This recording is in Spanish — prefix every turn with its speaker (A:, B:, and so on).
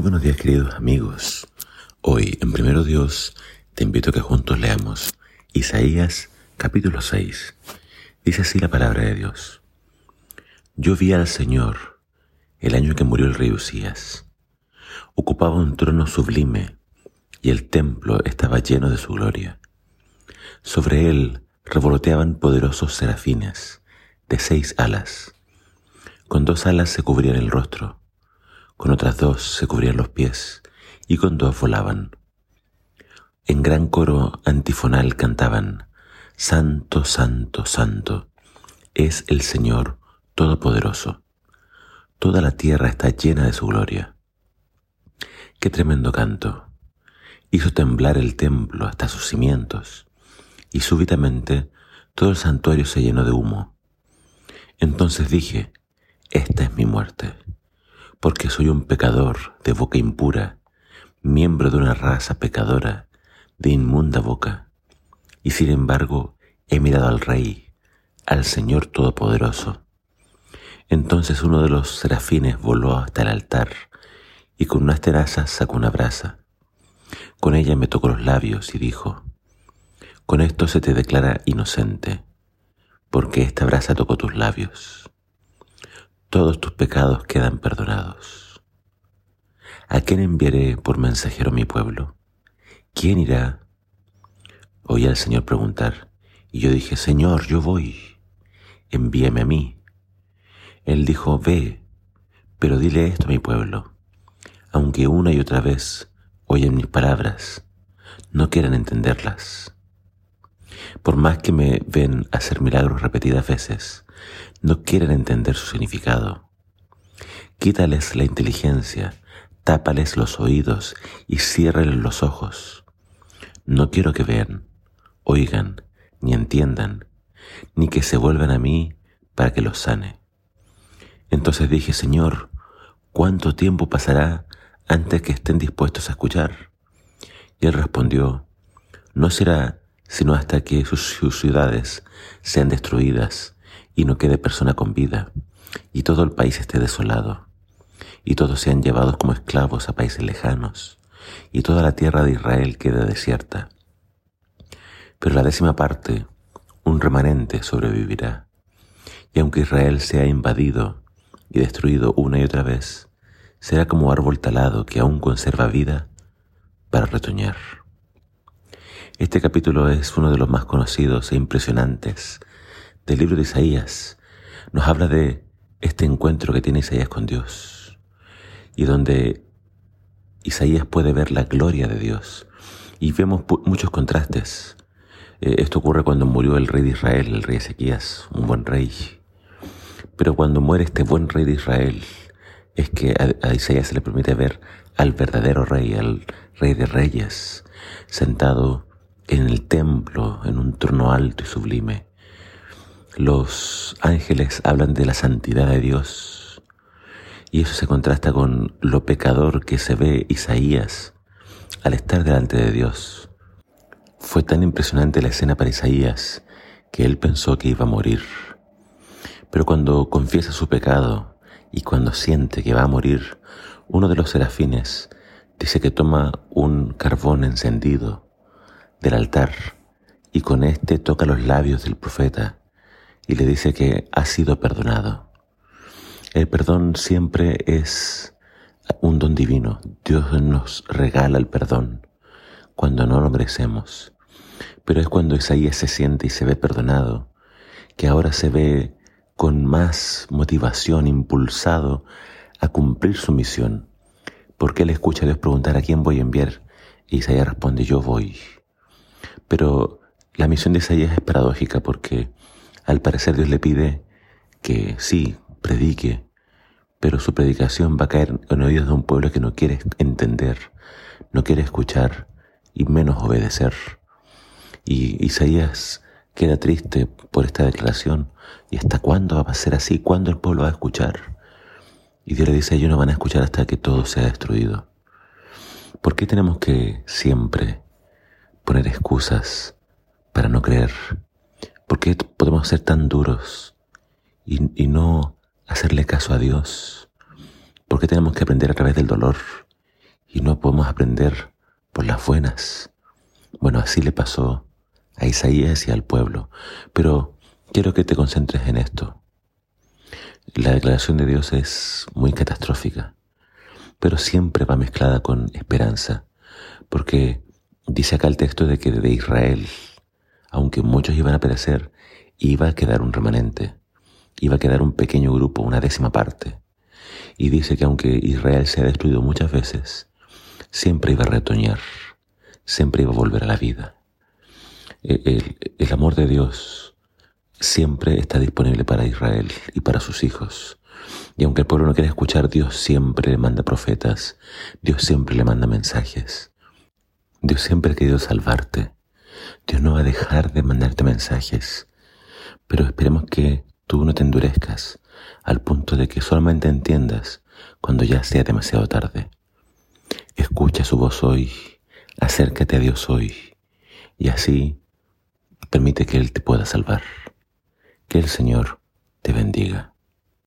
A: Buenos días queridos amigos. Hoy en Primero Dios te invito a que juntos leamos Isaías capítulo 6. Dice así la palabra de Dios. Yo vi al Señor el año que murió el rey Usías. Ocupaba un trono sublime y el templo estaba lleno de su gloria. Sobre él revoloteaban poderosos serafines de seis alas. Con dos alas se cubrían el rostro, con otras dos se cubrían los pies y con dos volaban. En gran coro antifonal cantaban, Santo, Santo, Santo, es el Señor Todopoderoso. Toda la tierra está llena de su gloria. Qué tremendo canto. Hizo temblar el templo hasta sus cimientos, y súbitamente todo el santuario se llenó de humo. Entonces dije, esta es mi muerte, porque soy un pecador de boca impura, miembro de una raza pecadora, de inmunda boca, y sin embargo he mirado al Rey, al Señor Todopoderoso. Entonces uno de los serafines voló hasta el altar, y con unas tenazas sacó una brasa. Con ella me tocó los labios y dijo, Con esto se te declara inocente, porque esta brasa tocó tus labios todos tus pecados quedan perdonados. ¿A quién enviaré por mensajero mi pueblo? ¿Quién irá? Oí al Señor preguntar, y yo dije, Señor, yo voy, envíame a mí. Él dijo, ve, pero dile esto a mi pueblo, aunque una y otra vez oyen mis palabras, no quieran entenderlas. Por más que me ven hacer milagros repetidas veces, no quieren entender su significado. Quítales la inteligencia, tápales los oídos y ciérrales los ojos. No quiero que vean, oigan, ni entiendan, ni que se vuelvan a mí para que los sane. Entonces dije, Señor, ¿cuánto tiempo pasará antes que estén dispuestos a escuchar? Y él respondió, no será sino hasta que sus, ciudades sean destruidas y no quede persona con vida, y todo el país esté desolado, y todos sean llevados como esclavos a países lejanos, y toda la tierra de Israel quede desierta. Pero la décima parte, un remanente sobrevivirá, y aunque Israel sea invadido y destruido una y otra vez, será como árbol talado que aún conserva vida para retoñar. Este capítulo es uno de los más conocidos e impresionantes del libro de Isaías. Nos habla de este encuentro que tiene Isaías con Dios y donde Isaías puede ver la gloria de Dios. Y vemos muchos contrastes. Eh, esto ocurre cuando murió el rey de Israel, el rey Ezequías, un buen rey. Pero cuando muere este buen rey de Israel, es que a Isaías se le permite ver al verdadero rey, al rey de reyes, sentado en el templo, en un trono alto y sublime. Los ángeles hablan de la santidad de Dios y eso se contrasta con lo pecador que se ve Isaías al estar delante de Dios. Fue tan impresionante la escena para Isaías que él pensó que iba a morir. Pero cuando confiesa su pecado y cuando siente que va a morir, uno de los serafines dice que toma un carbón encendido del altar y con éste toca los labios del profeta y le dice que ha sido perdonado. El perdón siempre es un don divino. Dios nos regala el perdón cuando no lo merecemos. Pero es cuando Isaías se siente y se ve perdonado, que ahora se ve con más motivación, impulsado a cumplir su misión. Porque él escucha a Dios preguntar a quién voy a enviar. Y Isaías responde, yo voy. Pero la misión de Isaías es paradójica porque al parecer Dios le pide que sí, predique, pero su predicación va a caer en oídos de un pueblo que no quiere entender, no quiere escuchar y menos obedecer. Y Isaías queda triste por esta declaración. ¿Y hasta cuándo va a ser así? ¿Cuándo el pueblo va a escuchar? Y Dios le dice, ellos no van a escuchar hasta que todo sea destruido. ¿Por qué tenemos que siempre poner excusas para no creer? ¿Por qué podemos ser tan duros y, y no hacerle caso a Dios? ¿Por qué tenemos que aprender a través del dolor y no podemos aprender por las buenas. Bueno, así le pasó a Isaías y al pueblo, pero quiero que te concentres en esto. La declaración de Dios es muy catastrófica, pero siempre va mezclada con esperanza, porque dice acá el texto de que de Israel, aunque muchos iban a perecer, iba a quedar un remanente, iba a quedar un pequeño grupo, una décima parte. Y dice que aunque Israel se ha destruido muchas veces, siempre iba a retoñar, siempre iba a volver a la vida. El, el, amor de Dios siempre está disponible para Israel y para sus hijos. Y aunque el pueblo no quiera escuchar, Dios siempre le manda profetas, Dios siempre le manda mensajes. Dios siempre ha querido salvarte. Dios no va a dejar de mandarte mensajes. Pero esperemos que tú no te endurezcas al punto de que solamente entiendas cuando ya sea demasiado tarde. Escucha su voz hoy, acércate a Dios hoy y así permite que Él te pueda salvar. Que el Señor te bendiga.